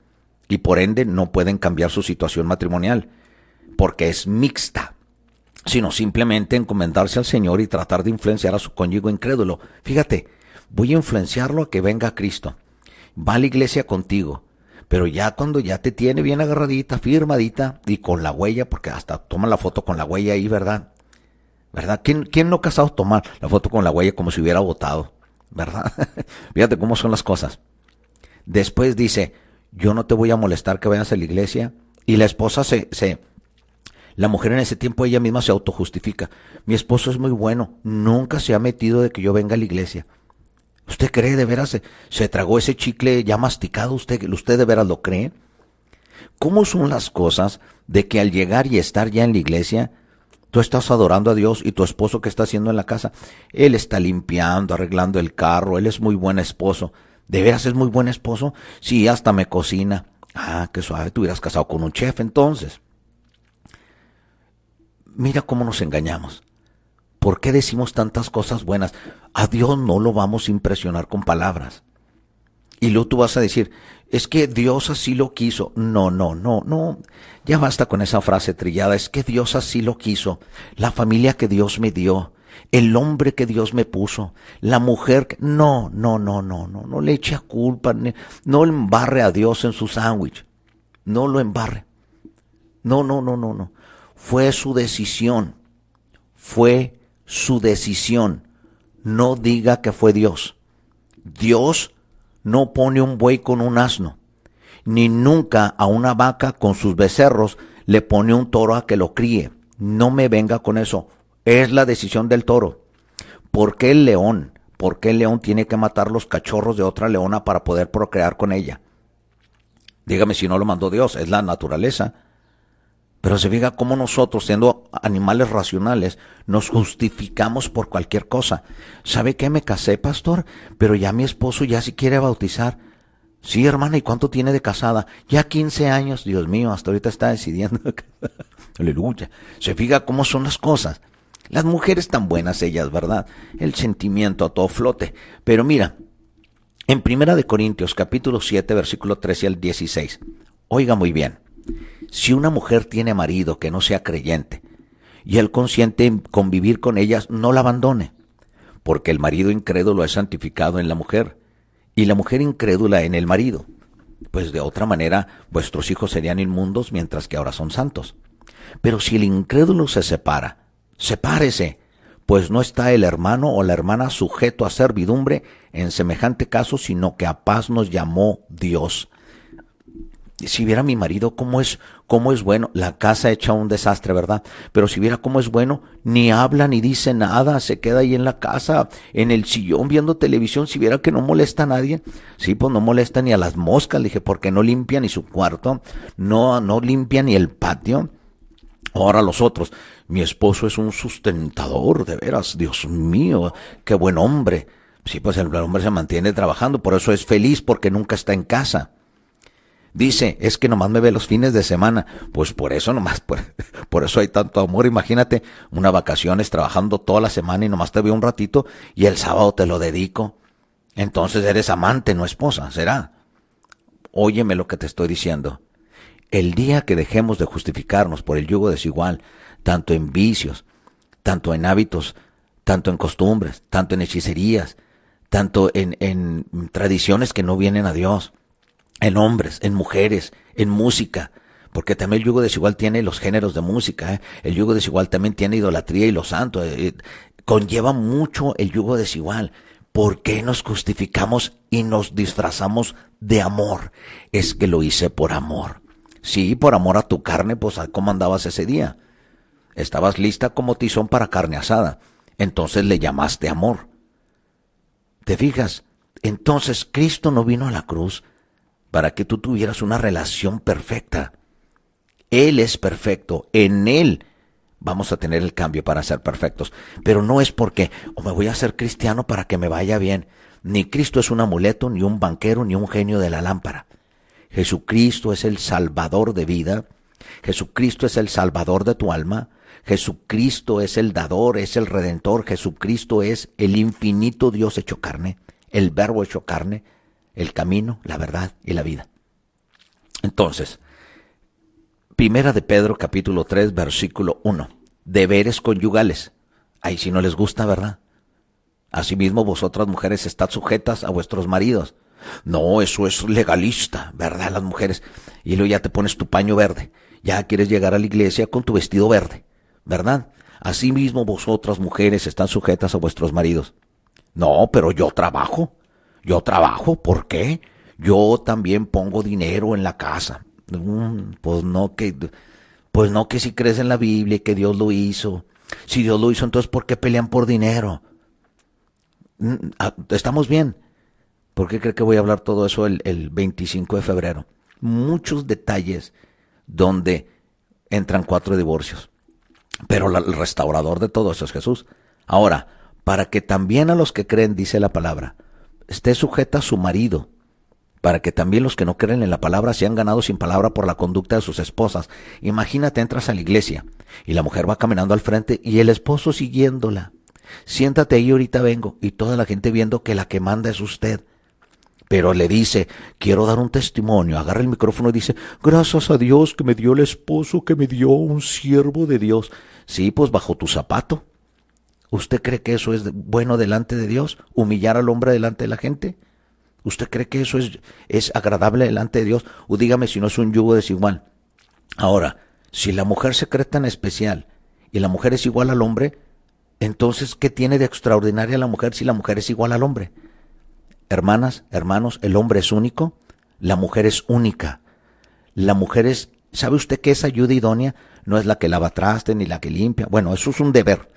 y por ende no pueden cambiar su situación matrimonial, porque es mixta, sino simplemente encomendarse al Señor y tratar de influenciar a su cónyuge incrédulo. Fíjate, voy a influenciarlo a que venga Cristo. Va a la iglesia contigo, pero ya cuando ya te tiene bien agarradita, firmadita y con la huella, porque hasta toma la foto con la huella ahí, ¿verdad? ¿Verdad? ¿Quién, quién no casado tomar la foto con la huella como si hubiera votado? ¿Verdad? Fíjate cómo son las cosas. Después dice, yo no te voy a molestar que vayas a la iglesia. Y la esposa se, se, la mujer en ese tiempo ella misma se autojustifica. Mi esposo es muy bueno, nunca se ha metido de que yo venga a la iglesia. ¿Usted cree de veras se, se tragó ese chicle ya masticado? ¿Usted, ¿Usted de veras lo cree? ¿Cómo son las cosas de que al llegar y estar ya en la iglesia, tú estás adorando a Dios y tu esposo que está haciendo en la casa, él está limpiando, arreglando el carro, él es muy buen esposo. ¿De veras es muy buen esposo? Sí, hasta me cocina. Ah, qué suave, tú hubieras casado con un chef entonces. Mira cómo nos engañamos. ¿Por qué decimos tantas cosas buenas? A Dios no lo vamos a impresionar con palabras. Y luego tú vas a decir, es que Dios así lo quiso. No, no, no, no. Ya basta con esa frase trillada. Es que Dios así lo quiso. La familia que Dios me dio. El hombre que Dios me puso. La mujer. No, no, no, no, no. No le eche a culpa. No embarre a Dios en su sándwich. No lo embarre. No, no, no, no, no. Fue su decisión. Fue su decisión. No diga que fue Dios. Dios no pone un buey con un asno, ni nunca a una vaca con sus becerros le pone un toro a que lo críe. No me venga con eso. Es la decisión del toro. ¿Por qué el león? ¿Por qué el león tiene que matar los cachorros de otra leona para poder procrear con ella? Dígame si no lo mandó Dios, es la naturaleza. Pero se fija cómo nosotros, siendo animales racionales, nos justificamos por cualquier cosa. ¿Sabe qué? Me casé, pastor, pero ya mi esposo ya si quiere bautizar. Sí, hermana, ¿y cuánto tiene de casada? Ya 15 años, Dios mío, hasta ahorita está decidiendo. Aleluya. Se fija cómo son las cosas. Las mujeres tan buenas ellas, ¿verdad? El sentimiento a todo flote. Pero mira, en Primera de Corintios, capítulo 7, versículo 13 al 16. Oiga muy bien. Si una mujer tiene marido que no sea creyente y él consiente en convivir con ellas, no la abandone, porque el marido incrédulo es santificado en la mujer y la mujer incrédula en el marido. Pues de otra manera vuestros hijos serían inmundos mientras que ahora son santos. Pero si el incrédulo se separa, sepárese, pues no está el hermano o la hermana sujeto a servidumbre en semejante caso, sino que a paz nos llamó Dios si viera mi marido cómo es, cómo es bueno, la casa hecha un desastre, ¿verdad? Pero si viera cómo es bueno, ni habla ni dice nada, se queda ahí en la casa, en el sillón viendo televisión, si viera que no molesta a nadie, sí, pues no molesta ni a las moscas, le dije, porque no limpia ni su cuarto, no, no limpia ni el patio. Ahora los otros, mi esposo es un sustentador, de veras, Dios mío, qué buen hombre. Sí, pues el hombre se mantiene trabajando, por eso es feliz porque nunca está en casa. Dice, es que nomás me ve los fines de semana. Pues por eso nomás, por, por, eso hay tanto amor. Imagínate, una vacaciones trabajando toda la semana y nomás te veo un ratito y el sábado te lo dedico. Entonces eres amante, no esposa, será. Óyeme lo que te estoy diciendo. El día que dejemos de justificarnos por el yugo desigual, tanto en vicios, tanto en hábitos, tanto en costumbres, tanto en hechicerías, tanto en, en tradiciones que no vienen a Dios, en hombres, en mujeres, en música, porque también el yugo desigual tiene los géneros de música, ¿eh? el yugo desigual también tiene idolatría y los santos, eh, conlleva mucho el yugo desigual. ¿Por qué nos justificamos y nos disfrazamos de amor? Es que lo hice por amor. Sí, por amor a tu carne, pues ¿cómo andabas ese día? Estabas lista como tizón para carne asada. Entonces le llamaste amor. ¿Te fijas? Entonces Cristo no vino a la cruz para que tú tuvieras una relación perfecta. Él es perfecto, en Él vamos a tener el cambio para ser perfectos. Pero no es porque o me voy a ser cristiano para que me vaya bien. Ni Cristo es un amuleto, ni un banquero, ni un genio de la lámpara. Jesucristo es el salvador de vida. Jesucristo es el salvador de tu alma. Jesucristo es el dador, es el redentor. Jesucristo es el infinito Dios hecho carne, el verbo hecho carne, el camino, la verdad y la vida. Entonces, Primera de Pedro capítulo 3 versículo 1. Deberes conyugales. Ahí si no les gusta, ¿verdad? Asimismo vosotras mujeres estad sujetas a vuestros maridos. No, eso es legalista, ¿verdad? Las mujeres. Y luego ya te pones tu paño verde. Ya quieres llegar a la iglesia con tu vestido verde, ¿verdad? Asimismo vosotras mujeres están sujetas a vuestros maridos. No, pero yo trabajo. Yo trabajo, ¿por qué? Yo también pongo dinero en la casa. Mm, pues no que, pues no que si crees en la Biblia y que Dios lo hizo. Si Dios lo hizo, entonces ¿por qué pelean por dinero? Mm, ah, Estamos bien. ¿Por qué cree que voy a hablar todo eso el, el 25 de febrero? Muchos detalles donde entran cuatro divorcios. Pero el restaurador de todo eso es Jesús. Ahora, para que también a los que creen, dice la palabra, esté sujeta a su marido, para que también los que no creen en la palabra sean ganados sin palabra por la conducta de sus esposas. Imagínate, entras a la iglesia y la mujer va caminando al frente y el esposo siguiéndola. Siéntate ahí, ahorita vengo, y toda la gente viendo que la que manda es usted. Pero le dice, quiero dar un testimonio, agarra el micrófono y dice, gracias a Dios que me dio el esposo, que me dio un siervo de Dios. Sí, pues bajo tu zapato. ¿Usted cree que eso es bueno delante de Dios? ¿Humillar al hombre delante de la gente? ¿Usted cree que eso es, es agradable delante de Dios? O dígame si no es un yugo desigual. Ahora, si la mujer se cree tan especial y la mujer es igual al hombre, entonces, ¿qué tiene de extraordinaria la mujer si la mujer es igual al hombre? Hermanas, hermanos, el hombre es único, la mujer es única. La mujer es, ¿sabe usted que esa ayuda idónea no es la que lava traste ni la que limpia? Bueno, eso es un deber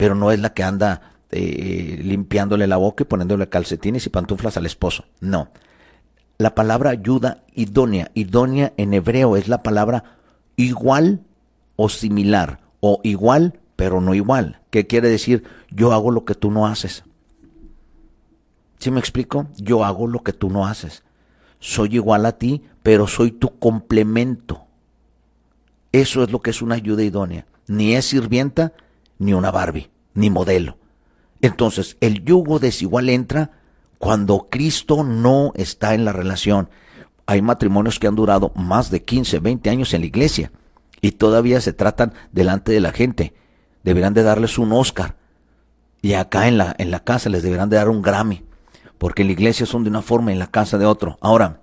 pero no es la que anda eh, limpiándole la boca y poniéndole calcetines y pantuflas al esposo. No. La palabra ayuda idónea, idónea en hebreo es la palabra igual o similar, o igual pero no igual. ¿Qué quiere decir? Yo hago lo que tú no haces. ¿Sí me explico? Yo hago lo que tú no haces. Soy igual a ti, pero soy tu complemento. Eso es lo que es una ayuda idónea. Ni es sirvienta, ni una Barbie, ni modelo. Entonces, el yugo desigual entra cuando Cristo no está en la relación. Hay matrimonios que han durado más de 15, 20 años en la iglesia y todavía se tratan delante de la gente. Deberán de darles un Oscar. Y acá en la, en la casa les deberán de dar un Grammy. Porque en la iglesia son de una forma y en la casa de otro. Ahora,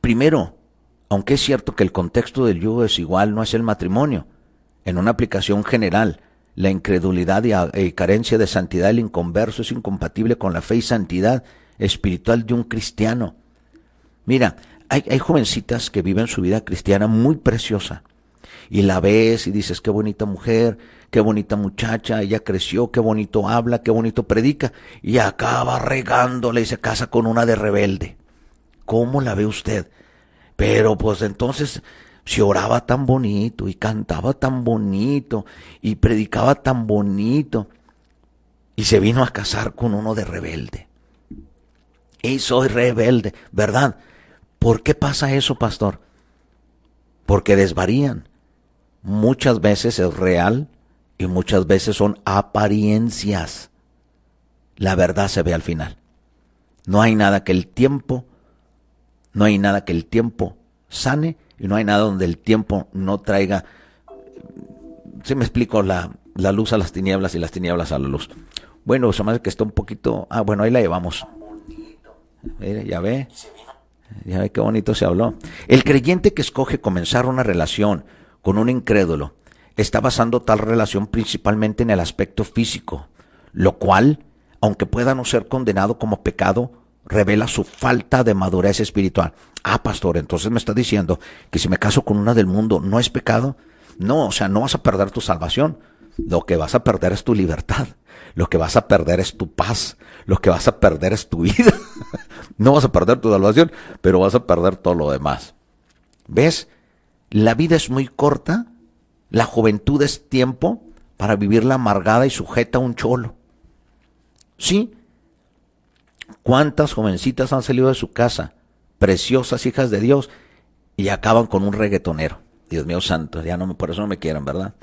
primero, aunque es cierto que el contexto del yugo desigual no es el matrimonio, en una aplicación general, la incredulidad y, carencia de santidad del inconverso es incompatible con la fe y santidad espiritual de un cristiano. Mira, hay, jovencitas que viven su vida cristiana muy preciosa y la ves y dices, qué bonita mujer, qué bonita muchacha, ella creció, qué bonito habla, qué bonito predica, y acaba regándole y se casa con una de rebelde. ¿Cómo la ve usted? Pero pues entonces si oraba tan bonito y cantaba tan bonito y predicaba tan bonito. y se vino a casar con uno de rebelde. Y soy rebelde, ¿verdad? ¿Por qué pasa eso, pastor? Porque desvarían. Muchas veces es real y muchas veces son apariencias. La verdad se ve al final. No hay nada que el tiempo, no hay nada que el tiempo sane y no hay nada donde el tiempo no traiga, si me explico, la, la luz a las tinieblas y las tinieblas a la luz. Bueno, me hace que está un poquito, ah, bueno, ahí la llevamos. Mire, ya ve. Ya ve qué bonito se habló. El creyente que escoge comenzar una relación con un incrédulo está basando tal relación principalmente en el aspecto físico, lo cual, aunque pueda no ser condenado como pecado, revela su falta de madurez espiritual. Ah, pastor, entonces me está diciendo que si me caso con una del mundo no es pecado. No, o sea, no vas a perder tu salvación. Lo que vas a perder es tu libertad. Lo que vas a perder es tu paz. Lo que vas a perder es tu vida. no vas a perder tu salvación, pero vas a perder todo lo demás. ¿Ves? La vida es muy corta. La juventud es tiempo para vivirla amargada y sujeta a un cholo. Sí. ¿Cuántas jovencitas han salido de su casa, preciosas hijas de Dios, y acaban con un reggaetonero? Dios mío santo, ya no por eso no me quieran, ¿verdad?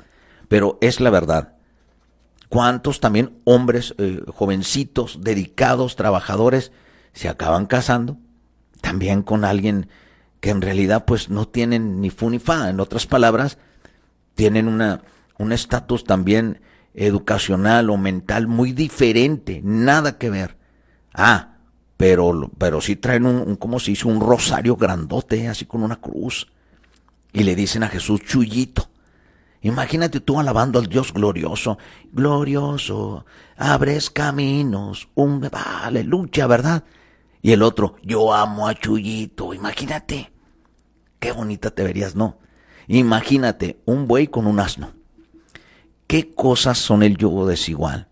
Pero es la verdad. ¿Cuántos también hombres eh, jovencitos, dedicados, trabajadores, se acaban casando? También con alguien que en realidad pues no tienen ni fu ni fa. En otras palabras, tienen una, un estatus también educacional o mental muy diferente, nada que ver. Ah, pero, pero sí traen un, como se dice, un rosario grandote, así con una cruz. Y le dicen a Jesús, Chuyito. Imagínate tú alabando al Dios glorioso, glorioso, abres caminos, un aleluya, ¿verdad? Y el otro, yo amo a Chuyito, imagínate. Qué bonita te verías, ¿no? Imagínate un buey con un asno. ¿Qué cosas son el yugo desigual?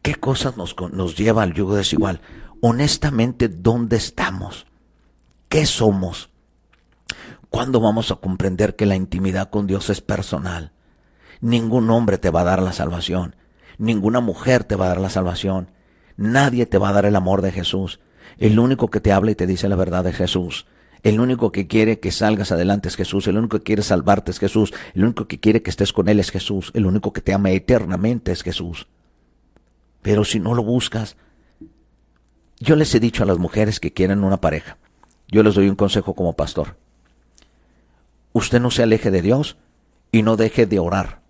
¿Qué cosas nos, nos lleva al yugo desigual? Honestamente, ¿dónde estamos? ¿Qué somos? ¿Cuándo vamos a comprender que la intimidad con Dios es personal? Ningún hombre te va a dar la salvación. Ninguna mujer te va a dar la salvación. Nadie te va a dar el amor de Jesús. El único que te habla y te dice la verdad es Jesús. El único que quiere que salgas adelante es Jesús. El único que quiere salvarte es Jesús. El único que quiere que estés con Él es Jesús. El único que te ama eternamente es Jesús. Pero si no lo buscas, yo les he dicho a las mujeres que quieren una pareja. Yo les doy un consejo como pastor usted no se aleje de Dios y no deje de orar.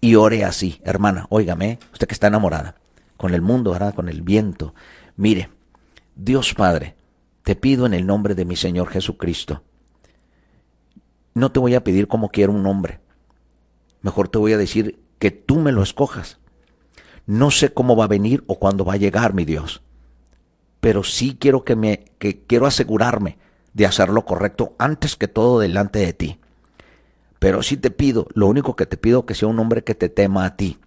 Y ore así, hermana, óigame, usted que está enamorada, con el mundo. Con el viento. Mire, Dios Padre, te pido en el nombre de mi Señor Jesucristo. No te voy a pedir como quiero un nombre. Mejor te voy a decir que tú me lo escojas. No sé cómo va a venir o cuándo va a llegar, mi Dios. Pero sí quiero que me que quiero asegurarme de hacer lo correcto antes que todo delante de ti. Pero sí te pido, lo único que te pido que sea un hombre que te tema a ti.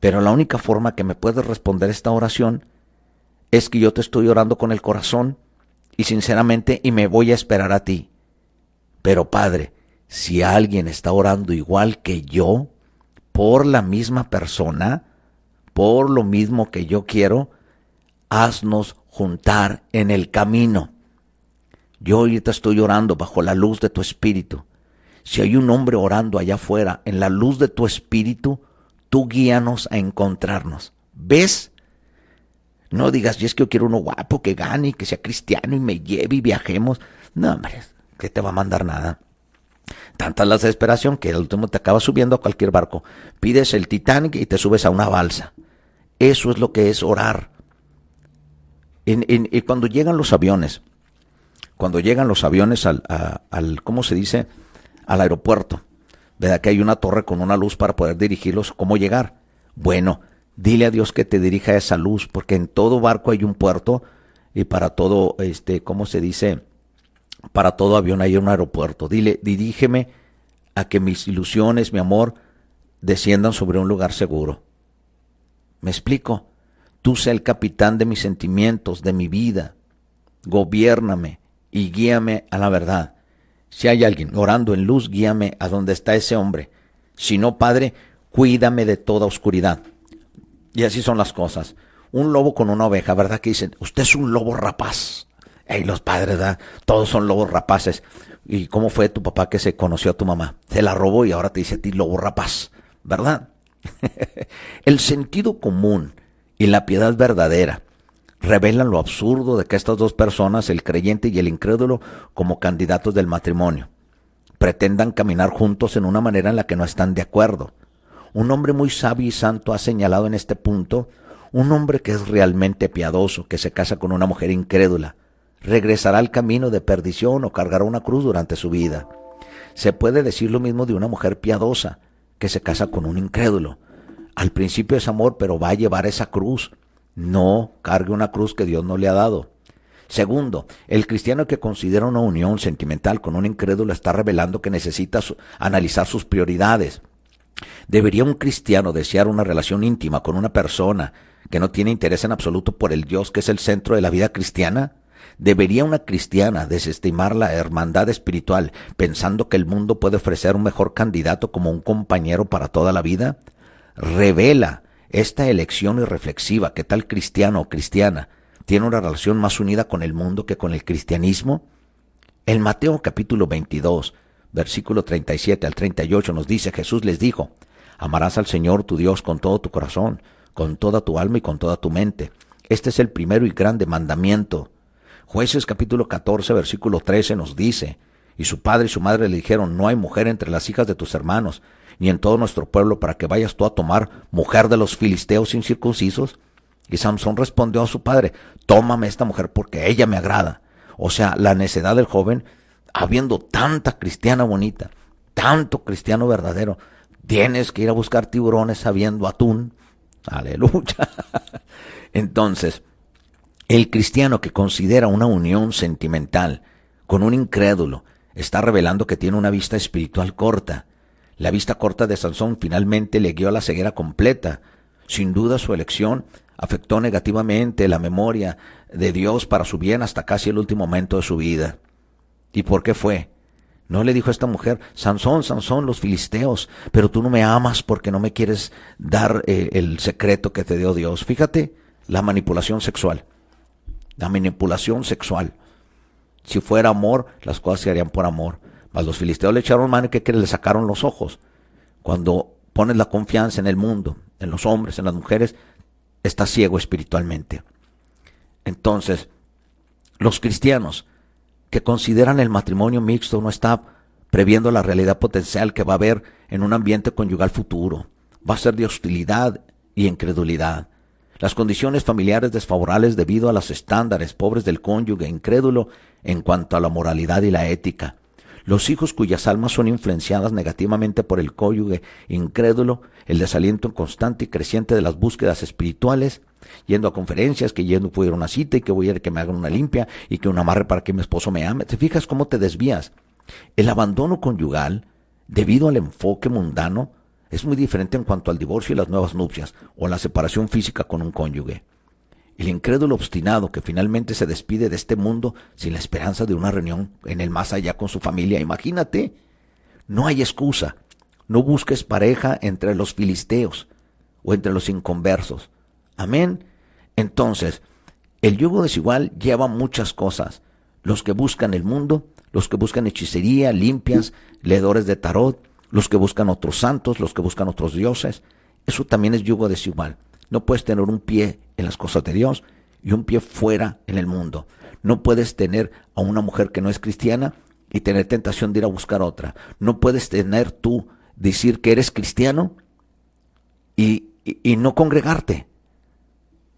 Pero la única forma que me puedes responder esta oración es que yo te estoy orando con el corazón y sinceramente y me voy a esperar a ti. Pero Padre, si alguien está orando igual que yo, por la misma persona, por lo mismo que yo quiero, haznos juntar en el camino. Yo ahorita estoy orando bajo la luz de tu espíritu. Si hay un hombre orando allá afuera, en la luz de tu espíritu, tú guíanos a encontrarnos. ¿Ves? No digas, y es que yo quiero uno guapo que gane y que sea cristiano y me lleve y viajemos. No, hombre, que te va a mandar nada. Tanta la desesperación que el último te acaba subiendo a cualquier barco. Pides el Titanic y te subes a una balsa. Eso es lo que es orar. Y cuando llegan los aviones, cuando llegan los aviones al, al ¿cómo se dice? Al aeropuerto. ¿Verdad que hay una torre con una luz para poder dirigirlos? ¿Cómo llegar? Bueno, dile a Dios que te dirija esa luz, porque en todo barco hay un puerto y para todo, este, ¿cómo se dice? Para todo avión hay un aeropuerto. Dile, dirígeme a que mis ilusiones, mi amor, desciendan sobre un lugar seguro. ¿Me explico? Tú sé el capitán de mis sentimientos, de mi vida. Gobiérname, y guíame a la verdad. Si hay alguien orando en luz, guíame a donde está ese hombre. Si no, Padre, cuídame de toda oscuridad. Y así son las cosas. Un lobo con una oveja, ¿verdad? Que dicen, usted es un lobo rapaz. Ey, los padres, ¿verdad? Todos son lobos rapaces. ¿Y cómo fue tu papá que se conoció a tu mamá? Se la robó y ahora te dice a ti lobo rapaz, ¿verdad? el sentido común y la piedad verdadera revelan lo absurdo de que estas dos personas, el creyente y el incrédulo, como candidatos del matrimonio, pretendan caminar juntos en una manera en la que no están de acuerdo. Un hombre muy sabio y santo ha señalado en este punto un hombre que es realmente piadoso, que se casa con una mujer incrédula, regresará al camino de perdición o cargará una cruz durante su vida. Se puede decir lo mismo de una mujer piadosa, que se casa con un incrédulo. Al principio es amor, pero va a llevar esa cruz. No cargue una cruz que Dios no le ha dado. Segundo, el cristiano que considera una unión sentimental con un incrédulo está revelando que necesita analizar sus prioridades. ¿Debería un cristiano desear una relación íntima con una persona que no tiene interés en absoluto por el Dios que es el centro de la vida cristiana? ¿Debería una cristiana desestimar la hermandad espiritual pensando que el mundo puede ofrecer un mejor candidato como un compañero para toda la vida? Revela esta elección irreflexiva que tal cristiano o cristiana tiene una relación más unida con el mundo que con el cristianismo. En Mateo capítulo 22, versículo 37 al 38 nos dice Jesús les dijo, amarás al Señor tu Dios con todo tu corazón, con toda tu alma y con toda tu mente. Este es el primero y grande mandamiento. Jueces capítulo 14, versículo 13 nos dice, y su padre y su madre le dijeron, no hay mujer entre las hijas de tus hermanos, ni en todo nuestro pueblo para que vayas tú a tomar mujer de los filisteos incircuncisos. Y Samson respondió a su padre, tómame esta mujer porque ella me agrada. O sea, la necedad del joven, habiendo tanta cristiana bonita, tanto cristiano verdadero, tienes que ir a buscar tiburones sabiendo atún. Aleluya. Entonces, el cristiano que considera una unión sentimental con un incrédulo está revelando que tiene una vista espiritual corta. La vista corta de Sansón finalmente le guió a la ceguera completa. Sin duda su elección afectó negativamente la memoria de Dios para su bien hasta casi el último momento de su vida. ¿Y por qué fue? No le dijo a esta mujer, Sansón, Sansón, los filisteos, pero tú no me amas porque no me quieres dar eh, el secreto que te dio Dios. Fíjate la manipulación sexual la manipulación sexual. Si fuera amor, las cosas se harían por amor. Mas los filisteos le echaron mano y que le sacaron los ojos. Cuando pones la confianza en el mundo, en los hombres, en las mujeres, estás ciego espiritualmente. Entonces, los cristianos que consideran el matrimonio mixto no está previendo la realidad potencial que va a haber en un ambiente conyugal futuro. Va a ser de hostilidad y incredulidad las condiciones familiares desfavorables debido a los estándares pobres del cónyuge incrédulo en cuanto a la moralidad y la ética. Los hijos cuyas almas son influenciadas negativamente por el cónyuge incrédulo, el desaliento constante y creciente de las búsquedas espirituales, yendo a conferencias, que yendo a ir a una cita y que voy a que me hagan una limpia y que un amarre para que mi esposo me ame. ¿Te fijas cómo te desvías? El abandono conyugal, debido al enfoque mundano, es muy diferente en cuanto al divorcio y las nuevas nupcias o la separación física con un cónyuge. El incrédulo obstinado que finalmente se despide de este mundo sin la esperanza de una reunión en el más allá con su familia. Imagínate, no hay excusa. No busques pareja entre los filisteos o entre los inconversos. Amén. Entonces, el yugo desigual lleva muchas cosas. Los que buscan el mundo, los que buscan hechicería, limpias, leedores de tarot, los que buscan otros santos, los que buscan otros dioses. Eso también es yugo desigual. No puedes tener un pie en las cosas de Dios y un pie fuera en el mundo. No puedes tener a una mujer que no es cristiana y tener tentación de ir a buscar otra. No puedes tener tú decir que eres cristiano y, y no congregarte.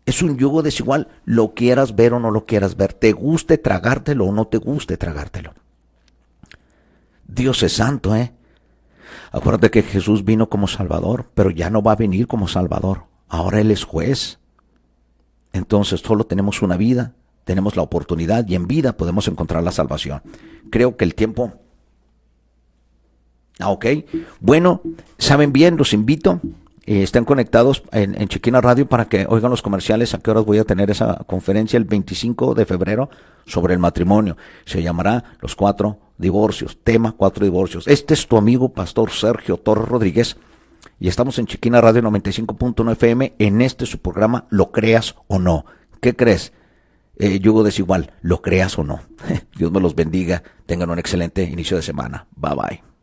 Es un yugo desigual, lo quieras ver o no lo quieras ver, te guste tragártelo o no te guste tragártelo. Dios es santo, ¿eh? Acuérdate que Jesús vino como Salvador, pero ya no va a venir como Salvador. Ahora Él es juez. Entonces solo tenemos una vida, tenemos la oportunidad y en vida podemos encontrar la salvación. Creo que el tiempo... Ah, ok. Bueno, saben bien, los invito. Eh, estén conectados en, en Chiquina Radio para que oigan los comerciales. ¿A qué horas voy a tener esa conferencia? El 25 de febrero sobre el matrimonio. Se llamará Los Cuatro divorcios, tema cuatro divorcios. Este es tu amigo Pastor Sergio Torres Rodríguez y estamos en Chiquina Radio 95.1 FM en este su programa Lo creas o no. ¿Qué crees? Eh, yugo desigual, lo creas o no. Dios me los bendiga. Tengan un excelente inicio de semana. Bye bye.